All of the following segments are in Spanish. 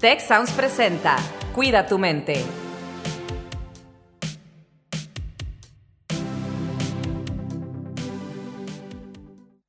Tech Sounds presenta Cuida tu mente.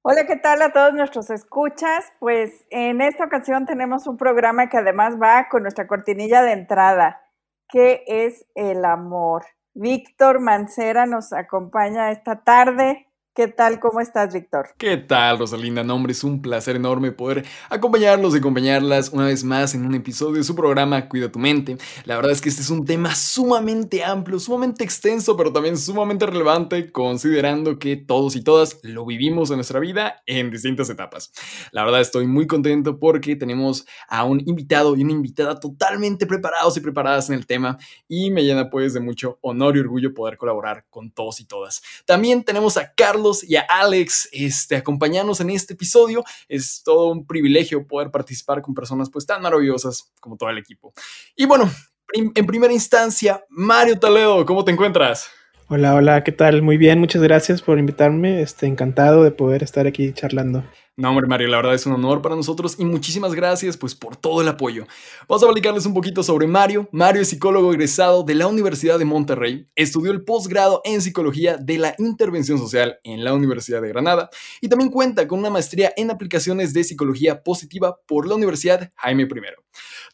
Hola, ¿qué tal a todos nuestros escuchas? Pues en esta ocasión tenemos un programa que además va con nuestra cortinilla de entrada, que es el amor. Víctor Mancera nos acompaña esta tarde. ¿Qué tal? ¿Cómo estás, Víctor? ¿Qué tal, Rosalinda? No, hombre, es un placer enorme poder acompañarlos y acompañarlas una vez más en un episodio de su programa Cuida tu mente. La verdad es que este es un tema sumamente amplio, sumamente extenso, pero también sumamente relevante, considerando que todos y todas lo vivimos en nuestra vida en distintas etapas. La verdad estoy muy contento porque tenemos a un invitado y una invitada totalmente preparados y preparadas en el tema y me llena pues de mucho honor y orgullo poder colaborar con todos y todas. También tenemos a Carlos y a Alex este, acompañarnos en este episodio. Es todo un privilegio poder participar con personas pues tan maravillosas como todo el equipo. Y bueno, en primera instancia, Mario Toledo, ¿cómo te encuentras? Hola, hola, ¿qué tal? Muy bien, muchas gracias por invitarme. Este, encantado de poder estar aquí charlando. No, hombre, Mario, la verdad es un honor para nosotros y muchísimas gracias pues por todo el apoyo. Vamos a platicarles un poquito sobre Mario. Mario es psicólogo egresado de la Universidad de Monterrey, estudió el posgrado en psicología de la intervención social en la Universidad de Granada y también cuenta con una maestría en aplicaciones de psicología positiva por la Universidad Jaime I.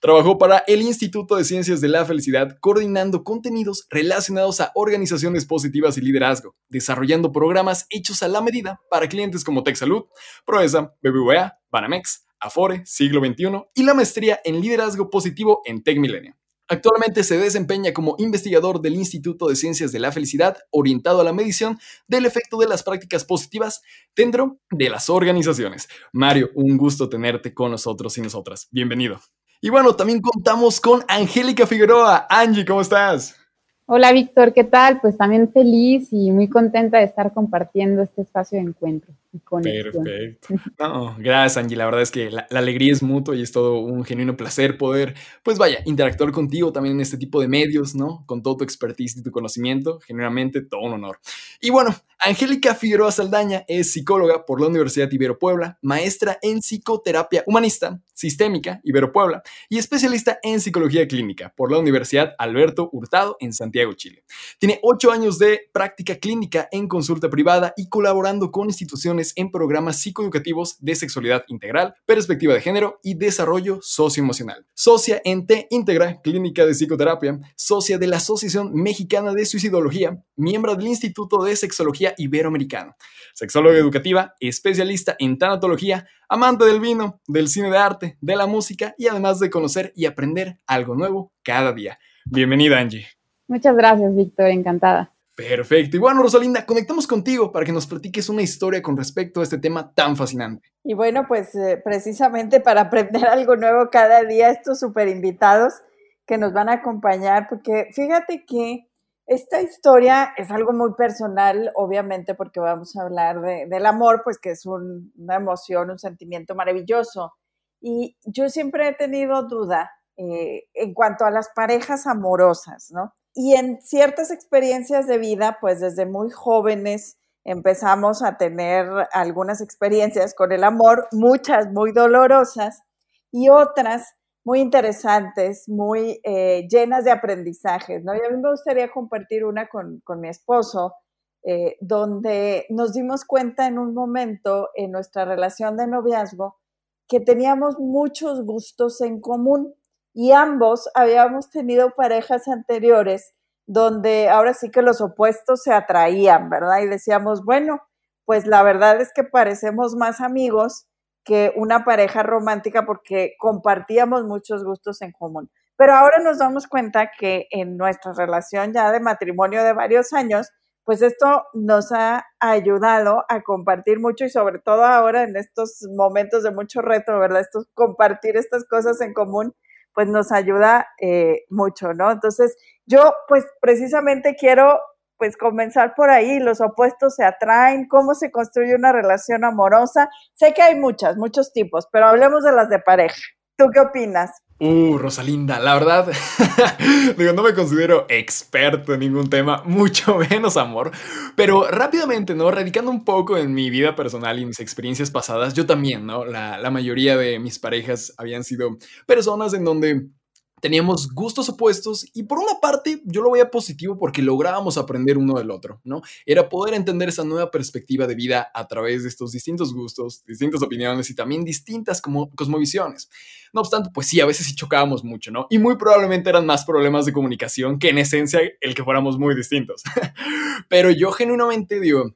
Trabajó para el Instituto de Ciencias de la Felicidad coordinando contenidos relacionados a organizaciones positivas y liderazgo, desarrollando programas hechos a la medida para clientes como Tech Salud, Proesa, BBVA, Banamex, Afore, Siglo XXI y la maestría en liderazgo positivo en Tech Milenio. Actualmente se desempeña como investigador del Instituto de Ciencias de la Felicidad, orientado a la medición del efecto de las prácticas positivas dentro de las organizaciones. Mario, un gusto tenerte con nosotros y nosotras. Bienvenido. Y bueno, también contamos con Angélica Figueroa. Angie, ¿cómo estás? Hola Víctor, ¿qué tal? Pues también feliz y muy contenta de estar compartiendo este espacio de encuentro. Perfecto. No, gracias Angie, la verdad es que la, alegría es mutua y es todo un genuino placer poder, pues vaya, interactuar contigo también en este tipo de medios, ¿no? Con todo tu expertise y tu conocimiento, genuinamente todo un honor. Y bueno, Angélica Figueroa Saldaña es psicóloga por la Universidad Ibero Puebla, maestra en psicoterapia humanista, sistémica Ibero Puebla y especialista en psicología clínica por la Universidad Alberto Hurtado en Santiago, Chile. Tiene ocho años de práctica clínica en consulta privada y colaborando con instituciones en programas psicoeducativos de sexualidad integral, perspectiva de género y desarrollo socioemocional. Socia en T Integra, Clínica de Psicoterapia, socia de la Asociación Mexicana de Suicidología, miembro del Instituto de Sexología Iberoamericano, sexóloga educativa, especialista en tanatología, amante del vino, del cine de arte, de la música y además de conocer y aprender algo nuevo cada día. Bienvenida, Angie. Muchas gracias, Víctor, encantada. Perfecto. Y bueno, Rosalinda, conectamos contigo para que nos platiques una historia con respecto a este tema tan fascinante. Y bueno, pues eh, precisamente para aprender algo nuevo cada día, estos super invitados que nos van a acompañar, porque fíjate que esta historia es algo muy personal, obviamente, porque vamos a hablar del amor, pues que es una emoción, un sentimiento maravilloso. Y yo siempre he tenido duda eh, en cuanto a las parejas amorosas, ¿no? Y en ciertas experiencias de vida, pues desde muy jóvenes empezamos a tener algunas experiencias con el amor, muchas muy dolorosas y otras muy interesantes, muy eh, llenas de aprendizajes, ¿no? Y a mí me gustaría compartir una con, mi esposo, eh, donde nos dimos cuenta en un momento en nuestra relación de noviazgo que teníamos muchos gustos en común y ambos habíamos tenido parejas anteriores donde ahora sí que los opuestos se atraían, ¿verdad? Y decíamos, bueno, pues la verdad es que parecemos más amigos que una pareja romántica porque compartíamos muchos gustos en común. Pero ahora nos damos cuenta que en nuestra relación ya de matrimonio de varios años, pues esto nos ha ayudado a compartir mucho y sobre todo ahora en estos momentos de mucho reto, ¿verdad? Esto, compartir estas cosas en común, pues nos ayuda eh, mucho, ¿no? Entonces, yo pues precisamente quiero pues comenzar por ahí, los opuestos se atraen, cómo se construye una relación amorosa. Sé que hay muchas, muchos tipos, pero hablemos de las de pareja. ¿Tú qué opinas? Uh, Rosalinda, la verdad, digo, no me considero experto en ningún tema, mucho menos amor, pero rápidamente, ¿no? Radicando un poco en mi vida personal y mis experiencias pasadas, yo también, ¿no? La, la mayoría de mis parejas habían sido personas en donde teníamos gustos opuestos y por una parte yo lo veía positivo porque lográbamos aprender uno del otro, ¿no? Era poder entender esa nueva perspectiva de vida a través de estos distintos gustos, distintas opiniones y también distintas como cosmovisiones. No obstante, pues sí, a veces sí chocábamos mucho, ¿no? Y muy probablemente eran más problemas de comunicación que en esencia el que fuéramos muy distintos. Pero yo genuinamente digo,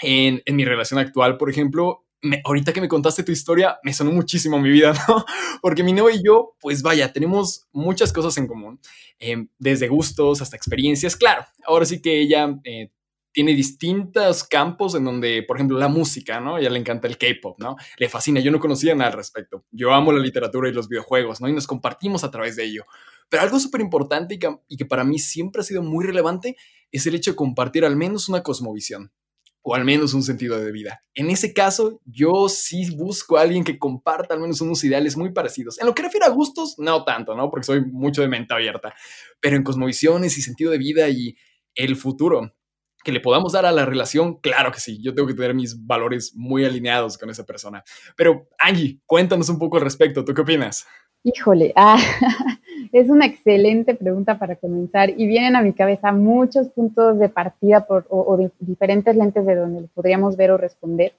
en, en mi relación actual, por ejemplo, ahorita que me contaste tu historia, me sonó muchísimo mi vida, ¿no? Porque mi novia y yo, pues vaya, tenemos muchas cosas en común, em, desde gustos hasta experiencias. Claro, ahora sí que ella eh, tiene distintos campos en donde, por ejemplo, la música, ¿no? Ella le encanta el K-pop, ¿no? Le fascina, yo no conocía nada al respecto. Yo amo la literatura y los videojuegos, ¿no? Y nos compartimos a través de ello. Pero algo súper importante y que para mí siempre ha sido muy relevante es el hecho de compartir al menos una cosmovisión o al menos un sentido de vida. En ese caso, yo sí busco a alguien que comparta al menos unos ideales muy parecidos. En lo que refiere a gustos, no tanto, ¿no? Porque soy mucho de mente abierta, pero en cosmovisiones y sentido de vida y el futuro que le podamos dar a la relación, claro que sí, yo tengo que tener mis valores muy alineados con esa persona. Pero Angie, cuéntanos un poco al respecto, ¿tú qué opinas? Híjole, ah, es una excelente pregunta para comenzar y vienen a mi cabeza muchos puntos de partida por, o, de diferentes lentes de donde lo podríamos ver o responder.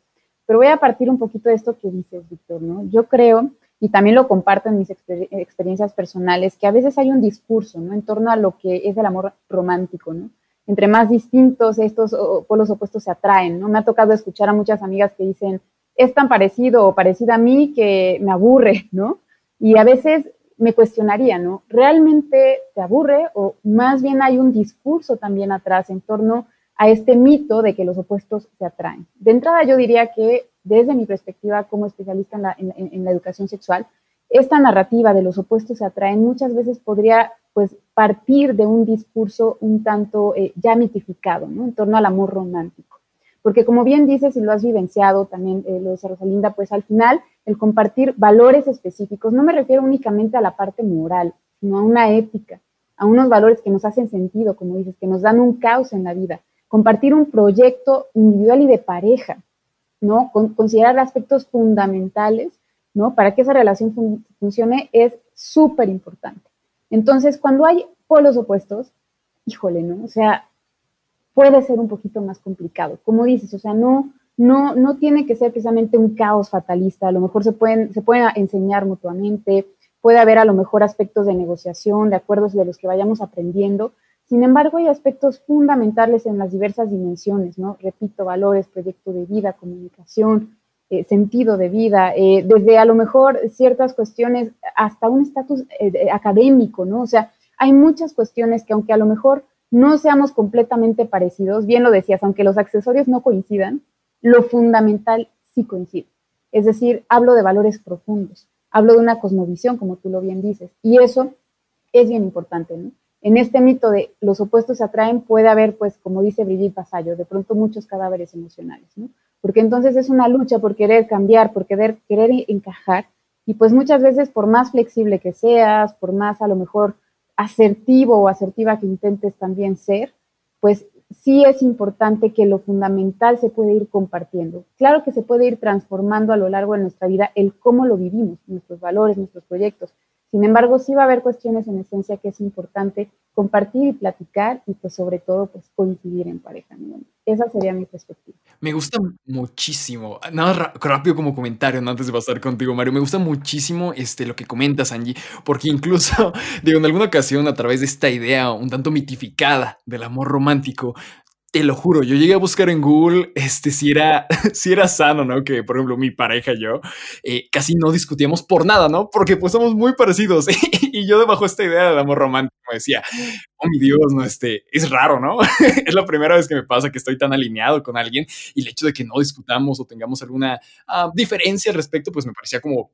Pero voy a partir un poquito de esto que dices, Víctor, ¿no? Yo creo, y también lo comparto en mis experiencias personales, que a veces hay un discurso, ¿no? En torno a lo que es el amor romántico, ¿no? Entre más distintos estos polos opuestos se atraen, ¿no? Me ha tocado escuchar a muchas amigas que dicen, es tan parecido o parecida a mí que me aburre, ¿no? Y a veces me cuestionaría, ¿no? ¿Realmente te aburre o más bien hay un discurso también atrás en torno a este mito de que los opuestos se atraen? De entrada yo diría que desde mi perspectiva como especialista en la, educación sexual, esta narrativa de los opuestos se atraen muchas veces podría pues partir de un discurso un tanto eh, ya mitificado, ¿no? En torno al amor romántico. Porque como bien dices y lo has vivenciado también, eh, lo de Rosalinda, pues al final el compartir valores específicos, no me refiero únicamente a la parte moral, sino a una ética, a unos valores que nos hacen sentido, como dices, que nos dan un caos en la vida. Compartir un proyecto individual y de pareja, ¿no? considerar aspectos fundamentales, ¿no? Para que esa relación funcione es súper importante. Entonces, cuando hay polos opuestos, híjole, ¿no? O sea, puede ser un poquito más complicado. Como dices, o sea, no, no, no tiene que ser precisamente un caos fatalista, a lo mejor se pueden, se pueden enseñar mutuamente, puede haber a lo mejor aspectos de negociación, de acuerdos de los que vayamos aprendiendo. Sin embargo, hay aspectos fundamentales en las diversas dimensiones, ¿no? Repito, valores, proyecto de vida, comunicación, eh, sentido de vida, eh, desde a lo mejor ciertas cuestiones hasta un estatus eh, académico, ¿no? O sea, hay muchas cuestiones que aunque a lo mejor no seamos completamente parecidos, bien lo decías, aunque los accesorios no coincidan, lo fundamental sí coincide. Es decir, hablo de valores profundos, hablo de una cosmovisión, como tú lo bien dices, y eso es bien importante, ¿no? En este mito de los opuestos se atraen, puede haber, pues, como dice Brigitte Pasallo, de pronto muchos cadáveres emocionales, ¿no? Porque entonces es una lucha por querer cambiar, por querer, querer encajar, y pues muchas veces por más flexible que seas, por más a lo mejor asertivo o asertiva que intentes también ser, pues sí es importante que lo fundamental se puede ir compartiendo. Claro que se puede ir transformando a lo largo de nuestra vida el cómo lo vivimos, nuestros valores, nuestros proyectos. Sin embargo, sí va a haber cuestiones en esencia que es importante compartir y platicar y pues sobre todo pues coincidir en pareja. Esa sería mi perspectiva. Me gusta muchísimo, nada rápido como comentario antes de pasar contigo Mario, me gusta muchísimo este, lo que comentas Angie, porque incluso digo, en alguna ocasión a través de esta idea un tanto mitificada del amor romántico, te lo juro, yo llegué a buscar en Google este, si, era, si era sano, ¿no? Que, por ejemplo, mi pareja y yo eh, casi no discutíamos por nada, ¿no? Porque pues somos muy parecidos. y yo debajo de esta idea del amor romántico me decía, oh mi Dios, no, este, es raro, ¿no? es la primera vez que me pasa que estoy tan alineado con alguien y el hecho de que no discutamos o tengamos alguna ah, diferencia al respecto, pues me parecía como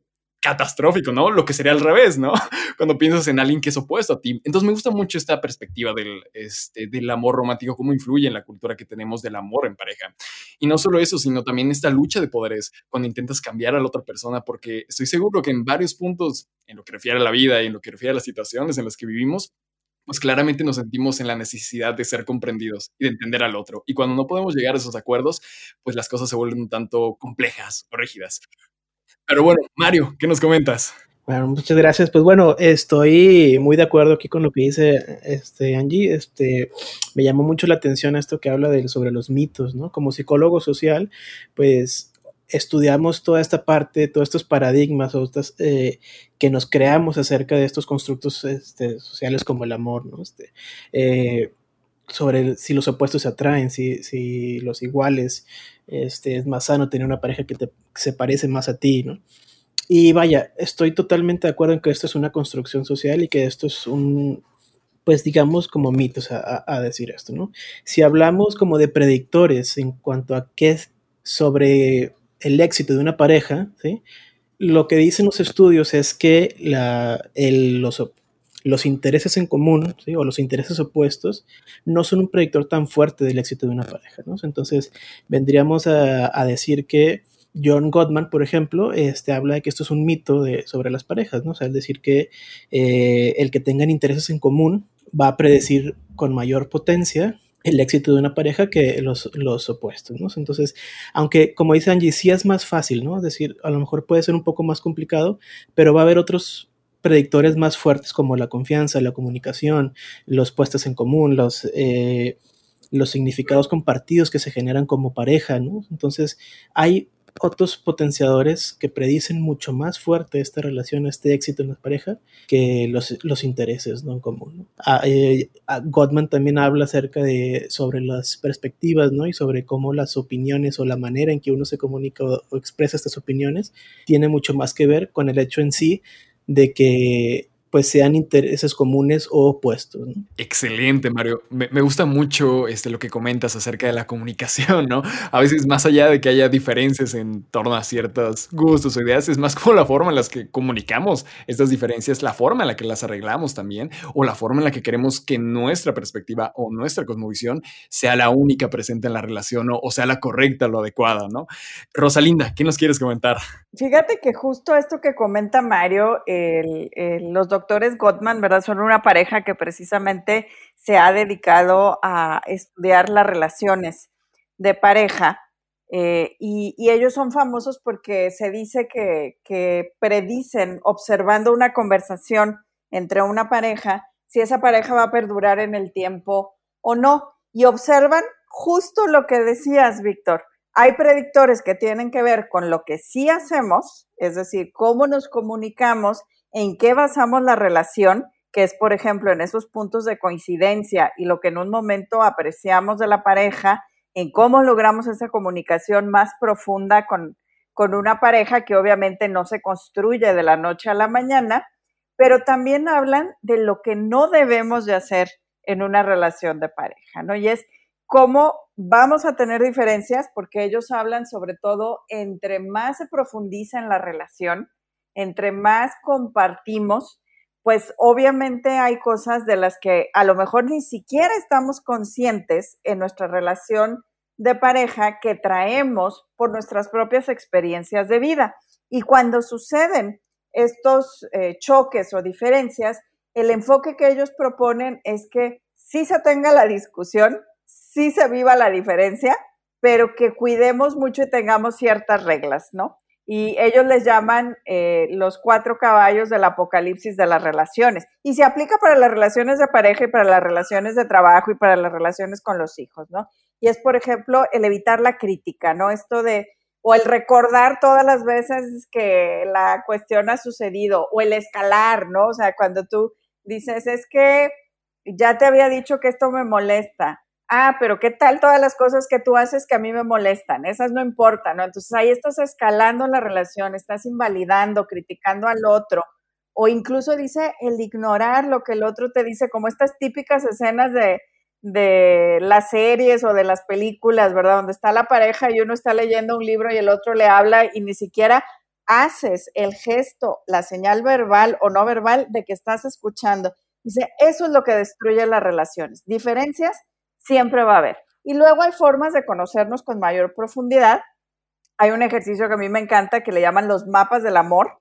catastrófico, ¿no? Lo que sería al revés, ¿no? Cuando piensas en alguien que es opuesto a ti. Entonces me gusta mucho esta perspectiva del, este, del amor romántico, cómo influye en la cultura que tenemos del amor en pareja. Y no solo eso, sino también esta lucha de poderes cuando intentas cambiar a la otra persona, porque estoy seguro que en varios puntos, en lo que refiere a la vida y en lo que refiere a las situaciones en las que vivimos, pues claramente nos sentimos en la necesidad de ser comprendidos y de entender al otro. Y cuando no podemos llegar a esos acuerdos, pues las cosas se vuelven un tanto complejas o rígidas. Pero bueno, Mario, ¿qué nos comentas? Bueno, muchas gracias. Pues bueno, estoy muy de acuerdo aquí con lo que dice este Angie. Este me llamó mucho la atención esto que habla de, sobre los mitos, ¿no? Como psicólogo social, pues estudiamos toda esta parte, todos estos paradigmas o estas, eh, que nos creamos acerca de estos constructos este, sociales como el amor, ¿no? Este, eh, sobre si los opuestos se atraen, si, si los iguales, este, es más sano tener una pareja que, te, se parece más a ti, ¿no? Y vaya, estoy totalmente de acuerdo en que esto es una construcción social y que esto es un, pues digamos como mitos a, a decir esto, ¿no? Si hablamos como de predictores en cuanto a qué sobre el éxito de una pareja, ¿sí? lo que dicen los estudios es que la, los, los, intereses en común ¿sí? o los intereses opuestos no son un predictor tan fuerte del éxito de una pareja. ¿no? Entonces, vendríamos a, a, decir que John Gottman, por ejemplo, este, habla de que esto es un mito de, sobre las parejas, ¿no? O sea, es decir, que eh, el que tengan intereses en común va a predecir con mayor potencia el éxito de una pareja que los, los opuestos, ¿no? Entonces, aunque como dice Angie, sí es más fácil, ¿no? Es decir, a lo mejor puede ser un poco más complicado, pero va a haber otros predictores más fuertes como la confianza, la comunicación, los puestos en común, los, eh, los significados compartidos que se generan como pareja, ¿no? Entonces, hay otros potenciadores que predicen mucho más fuerte esta relación, este éxito en la pareja, que los, los intereses ¿no? en común. ¿no? A, eh, a Gottman también habla acerca de sobre las perspectivas ¿no? y sobre cómo las opiniones o la manera en que uno se comunica o expresa estas opiniones tiene mucho más que ver con el hecho en sí de que pues sean intereses comunes o opuestos. ¿no? Excelente, Mario. Me, me, gusta mucho este, lo que comentas acerca de la comunicación, ¿no? A veces más allá de que haya diferencias en torno a ciertos gustos o ideas, es más como la forma en la que comunicamos estas diferencias, la forma en la que las arreglamos también, o la forma en la que queremos que nuestra perspectiva o nuestra cosmovisión sea la única presente en la relación o, o sea la correcta, lo adecuada, ¿no? Rosalinda, ¿qué nos quieres comentar? Fíjate que justo esto que comenta Mario, el, el, los doctores Gottman, ¿verdad? Son una pareja que precisamente se ha dedicado a estudiar las relaciones de pareja. Eh, y, ellos son famosos porque se dice que, que predicen, observando una conversación entre una pareja, si esa pareja va a perdurar en el tiempo o no. Y observan justo lo que decías, Víctor hay predictores que tienen que ver con lo que sí hacemos, es decir, cómo nos comunicamos, en qué basamos la relación, que es, por ejemplo, en esos puntos de coincidencia y lo que en un momento apreciamos de la pareja, en cómo logramos esa comunicación más profunda con, con una pareja que obviamente no se construye de la noche a la mañana, pero también hablan de lo que no debemos de hacer en una relación de pareja, ¿no? Y es cómo vamos a tener diferencias porque ellos hablan sobre todo entre más se profundiza en la relación, entre más compartimos, pues obviamente hay cosas de las que a lo mejor ni siquiera estamos conscientes en nuestra relación de pareja que traemos por nuestras propias experiencias de vida. Y cuando suceden estos eh, choques o diferencias, el enfoque que ellos proponen es que sí se tenga la discusión, sí se viva la diferencia, pero que cuidemos mucho y tengamos ciertas reglas, ¿no? Y ellos les llaman eh, los cuatro caballos del apocalipsis de las relaciones. Y se aplica para las relaciones de pareja y para las relaciones de trabajo y para las relaciones con los hijos, ¿no? Y es, por ejemplo, el evitar la crítica, ¿no? Esto de, o el recordar todas las veces que la cuestión ha sucedido, o el escalar, ¿no? O sea, cuando tú dices, es que ya te había dicho que esto me molesta, ah, pero ¿qué tal todas las cosas que tú haces que a mí me molestan? Esas no importan, ¿no? Entonces ahí estás escalando la relación, estás invalidando, criticando al otro, o incluso dice el ignorar lo que el otro te dice, como estas típicas escenas de, de las series o de las películas, ¿verdad? Donde está la pareja y uno está leyendo un libro y el otro le habla y ni siquiera haces el gesto, la señal verbal o no verbal de que estás escuchando. Dice, eso es lo que destruye las relaciones. Diferencias siempre va a haber. Y luego hay formas de conocernos con mayor profundidad. Hay un ejercicio que a mí me encanta que le llaman los mapas del amor,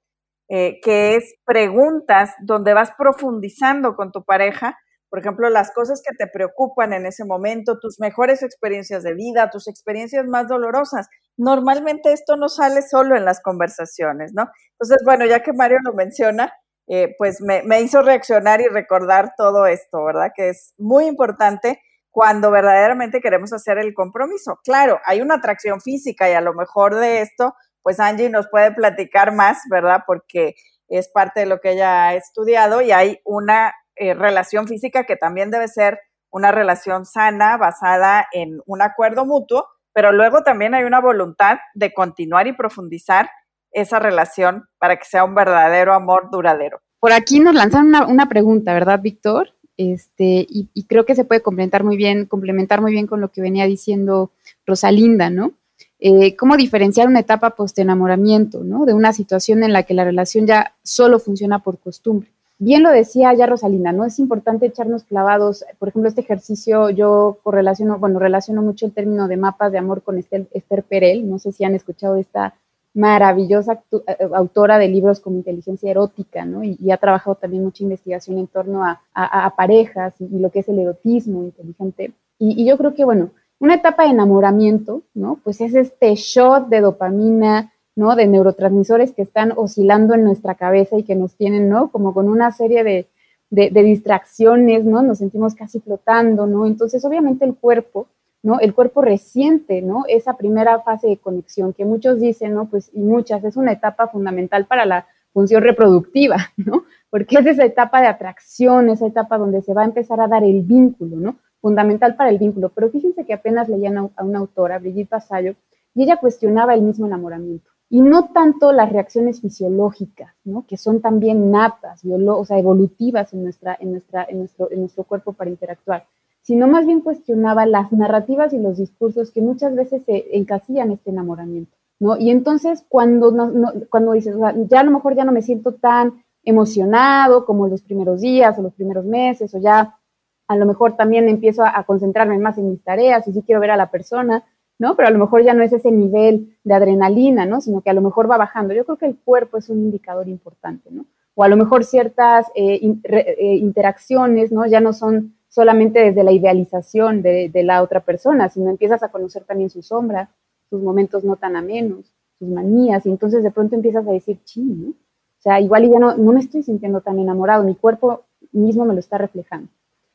eh, que es preguntas donde vas profundizando con tu pareja por ejemplo, las cosas que te preocupan en ese momento, tus mejores experiencias de vida, tus experiencias más dolorosas. Normalmente esto no sale solo en las conversaciones, ¿no? Entonces, bueno, ya que Mario lo menciona, eh, pues me, me hizo reaccionar y recordar todo esto, ¿verdad? Que es muy importante cuando verdaderamente queremos hacer el compromiso. Claro, hay una atracción física y a lo mejor de esto, pues Angie nos puede platicar más, ¿verdad? Porque es parte de lo que ella ha estudiado y hay una eh, relación física que también debe ser una relación sana, basada en un acuerdo mutuo, pero luego también hay una voluntad de continuar y profundizar esa relación para que sea un verdadero amor duradero. Por aquí nos lanzaron una, pregunta, ¿verdad, Víctor? Este, y, creo que se puede complementar muy bien, complementar muy bien con lo que venía diciendo Rosalinda, ¿no? Eh, ¿Cómo diferenciar una etapa post-enamoramiento, ¿no? De una situación en la que la relación ya solo funciona por costumbre bien lo decía ya Rosalina, ¿no? Es importante echarnos clavados. Por ejemplo, este ejercicio yo correlaciono, bueno, relaciono mucho el término de mapas de amor con Esther, Perel. No sé si han escuchado esta maravillosa eh, autora de libros como Inteligencia Erótica, ¿no? Y, ha trabajado también mucha investigación en torno a, parejas y, lo que es el erotismo inteligente. Y, y yo creo que, bueno, una etapa de enamoramiento, ¿no? Pues es este shot de dopamina, ¿no? De neurotransmisores que están oscilando en nuestra cabeza y que nos tienen, ¿no? Como con una serie de, distracciones, ¿no? Nos sentimos casi flotando, ¿no? Entonces, obviamente el cuerpo, ¿no? El cuerpo resiente, ¿no? Esa primera fase de conexión que muchos dicen, ¿no? Pues, y muchas, es una etapa fundamental para la función reproductiva. Porque es esa etapa de atracción, esa etapa donde se va a empezar a dar el vínculo. Fundamental para el vínculo. Pero fíjense que apenas leían a, una autora, Brigitte Pasallo, y ella cuestionaba el mismo enamoramiento y no tanto las reacciones fisiológicas, que son también natas, o evolutivas en nuestro cuerpo para interactuar, sino más bien cuestionaba las narrativas y los discursos que muchas veces se encasillan este enamoramiento. ¿no? Y entonces cuando, no, cuando dices, ya a lo mejor ya no me siento tan emocionado como los primeros días o los primeros meses, o ya a lo mejor también empiezo a, a concentrarme más en mis tareas y sí quiero ver a la persona, ¿no? Pero a lo mejor ya no es ese nivel de adrenalina, ¿no? Sino que a lo mejor va bajando. Yo creo que el cuerpo es un indicador importante, ¿no? O a lo mejor ciertas eh, eh, interacciones, ¿no? Ya no son solamente desde la idealización de, la otra persona, sino empiezas a conocer también sus sombras, sus momentos no tan amenos, sus manías, y entonces de pronto empiezas a decir, ching, ¿no? O sea, igual y ya no, no me estoy sintiendo tan enamorado, mi cuerpo mismo me lo está reflejando.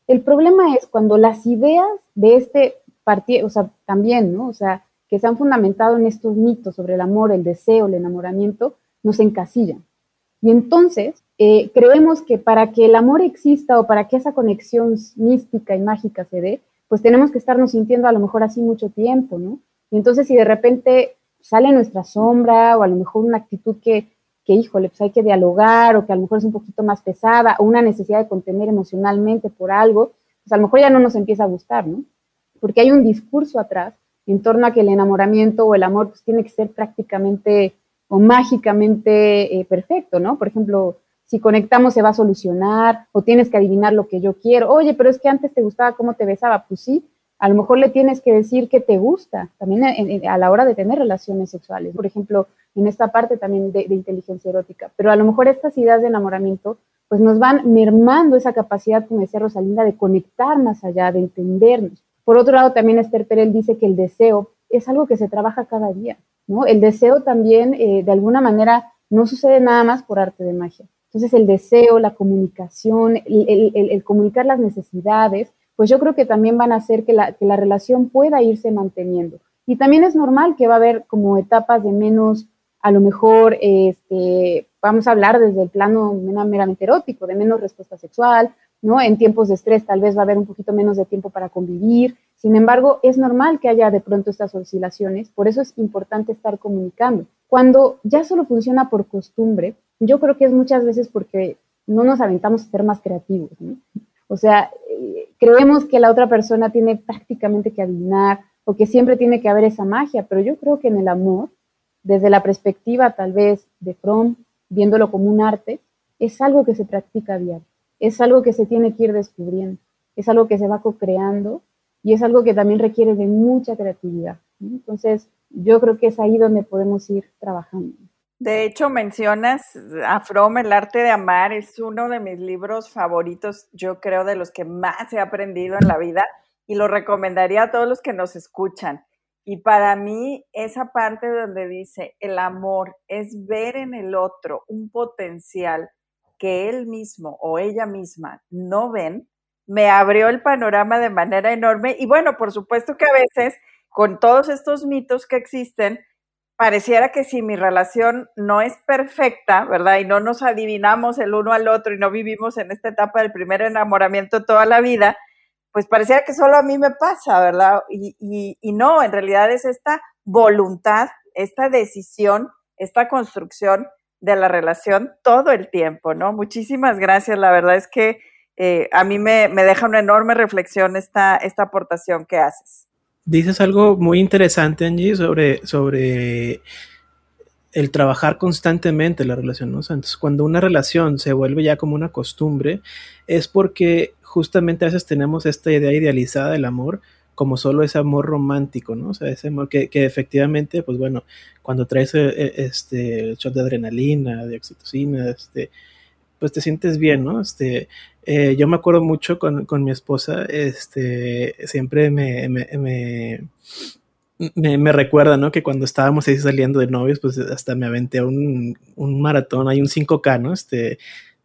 El problema es cuando las ideas de este o sea, también, ¿no? O sea, que se han fundamentado en estos mitos sobre el amor, el deseo, el enamoramiento, nos encasillan. Y entonces eh, creemos que para que el amor exista o para que esa conexión mística y mágica se dé, pues tenemos que estarnos sintiendo a lo mejor así mucho tiempo, ¿no? Y entonces si de repente sale nuestra sombra o a lo mejor una actitud que, que, híjole, pues hay que dialogar o que a lo mejor es un poquito más pesada o una necesidad de contener emocionalmente por algo, pues a lo mejor ya no nos empieza a gustar, ¿no? porque hay un discurso atrás en torno a que el enamoramiento o el amor pues, tiene que ser prácticamente o mágicamente eh, perfecto, ¿no? Por ejemplo, si conectamos se va a solucionar o tienes que adivinar lo que yo quiero. Oye, pero es que antes te gustaba cómo te besaba. Pues sí, a lo mejor le tienes que decir que te gusta también a la hora de tener relaciones sexuales. Por ejemplo, en esta parte también de, inteligencia erótica. Pero a lo mejor estas ideas de enamoramiento pues nos van mermando esa capacidad, como decía Rosalinda, de conectar más allá, de entendernos. Por otro lado, también Esther Perel dice que el deseo es algo que se trabaja cada día, ¿no? El deseo también, eh, de alguna manera, no sucede nada más por arte de magia. Entonces, el deseo, la comunicación, el, comunicar las necesidades, pues yo creo que también van a hacer que la, que la relación pueda irse manteniendo. Y también es normal que va a haber como etapas de menos, a lo mejor, este, vamos a hablar desde el plano meramente erótico, de menos respuesta sexual, ¿no? En tiempos de estrés tal vez va a haber un poquito menos de tiempo para convivir. Sin embargo, es normal que haya de pronto estas oscilaciones, por eso es importante estar comunicando. Cuando ya solo funciona por costumbre, yo creo que es muchas veces porque no nos aventamos a ser más creativos, O sea, eh, creemos que la otra persona tiene prácticamente que adivinar o que siempre tiene que haber esa magia, pero yo creo que en el amor, desde la perspectiva tal vez de Fromm, viéndolo como un arte, es algo que se practica diario, es algo que se tiene que ir descubriendo, es algo que se va co-creando y es algo que también requiere de mucha creatividad. Entonces, yo creo que es ahí donde podemos ir trabajando. De hecho, mencionas a Fromm, El arte de amar, es uno de mis libros favoritos, yo creo, de los que más he aprendido en la vida y lo recomendaría a todos los que nos escuchan. Y para mí, esa parte donde dice, el amor es ver en el otro un potencial que él mismo o ella misma no ven, me abrió el panorama de manera enorme. Y bueno, por supuesto que a veces, con todos estos mitos que existen, pareciera que si mi relación no es perfecta, ¿verdad? Y no nos adivinamos el uno al otro y no vivimos en esta etapa del primer enamoramiento toda la vida, pues pareciera que solo a mí me pasa, ¿verdad? Y, no, en realidad es esta voluntad, esta decisión, esta construcción de la relación todo el tiempo, ¿no? Muchísimas gracias, la verdad es que eh, a mí me, deja una enorme reflexión esta, esta aportación que haces. Dices algo muy interesante, Angie, sobre, sobre el trabajar constantemente la relación, ¿no? entonces, cuando una relación se vuelve ya como una costumbre, es porque justamente a veces tenemos esta idea idealizada del amor como solo ese amor romántico, ¿no? O sea, ese amor que, efectivamente, pues bueno, cuando traes eh, eh, este shot de adrenalina, de oxitocina, este, pues te sientes bien, ¿no? Este, eh, yo me acuerdo mucho con, mi esposa, este, siempre me, me, me, recuerda, ¿no? Que cuando estábamos ahí saliendo de novios, pues hasta me aventé un, un maratón, hay un 5K, ¿no? Este,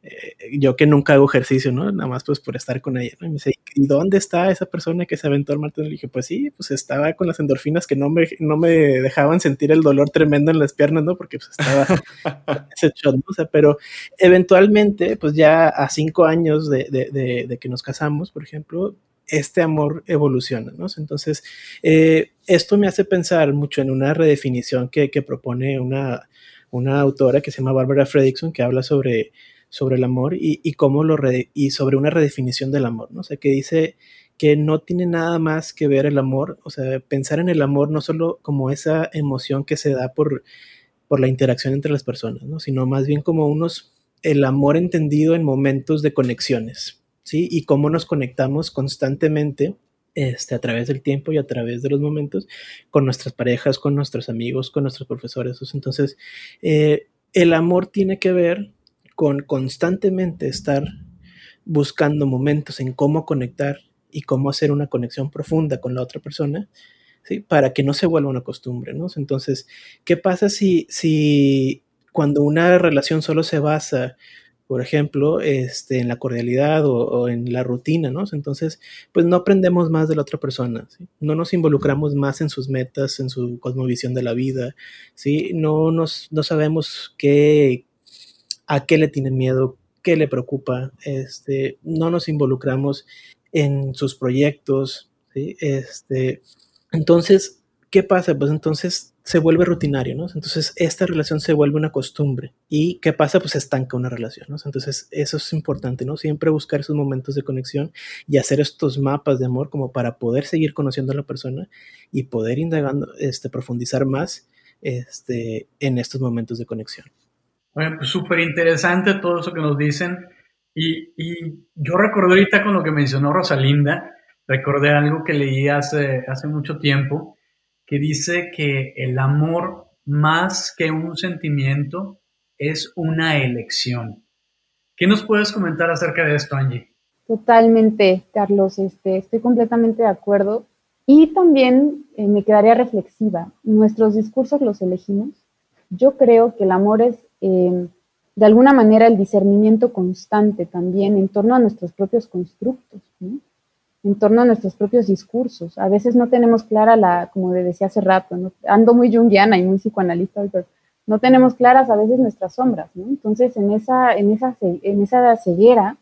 eh, yo que nunca hago ejercicio, ¿no? Nada más pues por estar con ella, ¿no? Y me dice, ¿y dónde está esa persona que se aventó al maratón? Le dije, pues sí, pues estaba con las endorfinas que no me, no me dejaban sentir el dolor tremendo en las piernas, ¿no? Porque pues estaba ese shot, ¿no? O sea, pero eventualmente, pues ya a cinco años de, de, de, que nos casamos, por ejemplo, este amor evoluciona, ¿no? Entonces, eh, esto me hace pensar mucho en una redefinición que, que propone una, una autora que se llama Barbara Fredrickson, que habla sobre sobre el amor y, cómo lo y sobre una redefinición del amor, ¿no? O sea, que dice que no tiene nada más que ver el amor, o sea, pensar en el amor no solo como esa emoción que se da por, por la interacción entre las personas, ¿no? Sino más bien como unos, el amor entendido en momentos de conexiones, ¿sí? Y cómo nos conectamos constantemente este, a través del tiempo y a través de los momentos con nuestras parejas, con nuestros amigos, con nuestros profesores. Entonces, eh, el amor tiene que ver con constantemente estar buscando momentos en cómo conectar y cómo hacer una conexión profunda con la otra persona, ¿sí? Para que no se vuelva una costumbre, ¿no? Entonces, ¿qué pasa si, si cuando una relación solo se basa, por ejemplo, este, en la cordialidad o, en la rutina, ¿no? Entonces, pues no aprendemos más de la otra persona. No nos involucramos más en sus metas, en su cosmovisión de la vida, ¿sí? No, nos, no sabemos qué, a qué le tiene miedo, qué le preocupa, este, no nos involucramos en sus proyectos, ¿sí? este, entonces, ¿qué pasa? Pues entonces se vuelve rutinario, ¿no? Entonces esta relación se vuelve una costumbre. ¿Y qué pasa? Pues estanca una relación, ¿no? Entonces eso es importante, ¿no? Siempre buscar esos momentos de conexión y hacer estos mapas de amor como para poder seguir conociendo a la persona y poder indagando, este, profundizar más este, en estos momentos de conexión. Bueno, pues súper interesante todo eso que nos dicen. Y, yo recordé ahorita con lo que mencionó Rosalinda, recordé algo que leí hace, hace mucho tiempo, que dice que el amor, más que un sentimiento, es una elección. ¿Qué nos puedes comentar acerca de esto, Angie? Totalmente, Carlos, este, estoy completamente de acuerdo. Y también eh, me quedaría reflexiva. Nuestros discursos los elegimos. Yo creo que el amor es eh, de alguna manera el discernimiento constante también en torno a nuestros propios constructos, en torno a nuestros propios discursos. A veces no tenemos clara la, como decía hace rato, ando muy junguiana y muy psicoanalista, pero no tenemos claras a veces nuestras sombras, Entonces, en esa, en esa, en esa ceguera,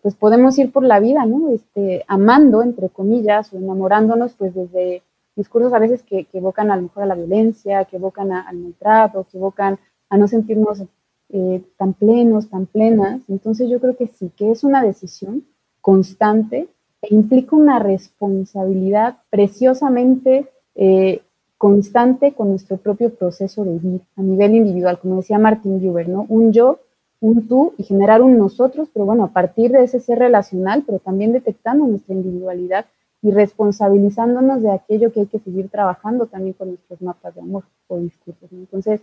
pues podemos ir por la vida, ¿no? Este, amando, entre comillas, o enamorándonos, pues desde discursos a veces que, evocan a lo mejor a la violencia, que evocan al maltrato, que evocan a no sentirnos eh, tan plenos, tan plenas. Entonces yo creo que sí, que es una decisión constante e implica una responsabilidad preciosamente eh, constante con nuestro propio proceso de vivir a nivel individual, como decía Martin Buber, ¿no? Un yo, un tú y generar un nosotros, pero bueno, a partir de ese ser relacional, pero también detectando nuestra individualidad y responsabilizándonos de aquello que hay que seguir trabajando también con nuestros mapas de amor o discursos. Entonces,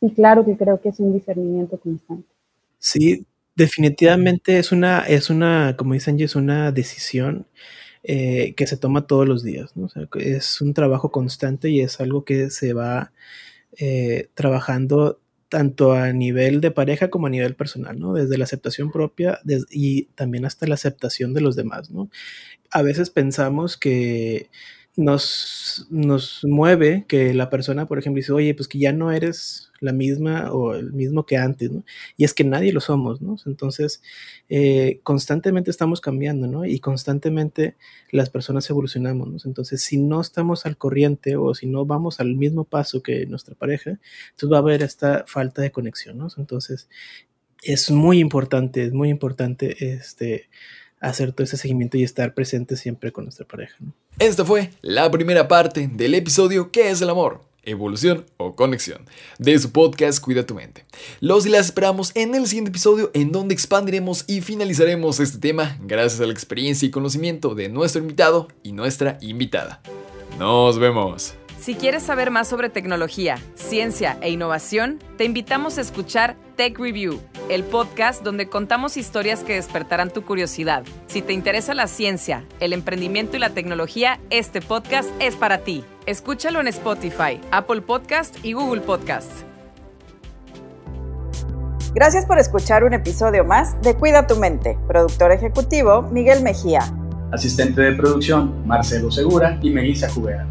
sí, claro que creo que es un discernimiento constante. Sí, definitivamente es una, es una, como dicen, es una decisión eh, que se toma todos los días. ¿no? O sea, es un trabajo constante y es algo que se va eh, trabajando tanto a nivel de pareja como a nivel personal, ¿no? Desde la aceptación propia y también hasta la aceptación de los demás, ¿no? A veces pensamos que nos, nos mueve que la persona, por ejemplo, dice, oye, pues que ya no eres la misma o el mismo que antes, ¿no? Y es que nadie lo somos, ¿no? Entonces, eh, constantemente estamos cambiando, ¿no? Y constantemente las personas evolucionamos, ¿no? Entonces, si no estamos al corriente o si no vamos al mismo paso que nuestra pareja, entonces va a haber esta falta de conexión, ¿no? Entonces, es muy importante, es muy importante este, hacer todo ese seguimiento y estar presente siempre con nuestra pareja. Esta fue la primera parte del episodio ¿Qué es el amor? evolución o conexión de su podcast Cuida tu mente. Los y las esperamos en el siguiente episodio en donde expandiremos y finalizaremos este tema gracias a la experiencia y conocimiento de nuestro invitado y nuestra invitada. Nos vemos. Si quieres saber más sobre tecnología, ciencia e innovación, te invitamos a escuchar Tech Review, el podcast donde contamos historias que despertarán tu curiosidad. Si te interesa la ciencia, el emprendimiento y la tecnología, este podcast es para ti. Escúchalo en Spotify, Apple Podcast y Google Podcast. Gracias por escuchar un episodio más de Cuida tu mente. Productor ejecutivo Miguel Mejía. Asistente de producción Marcelo Segura y Melissa Jubera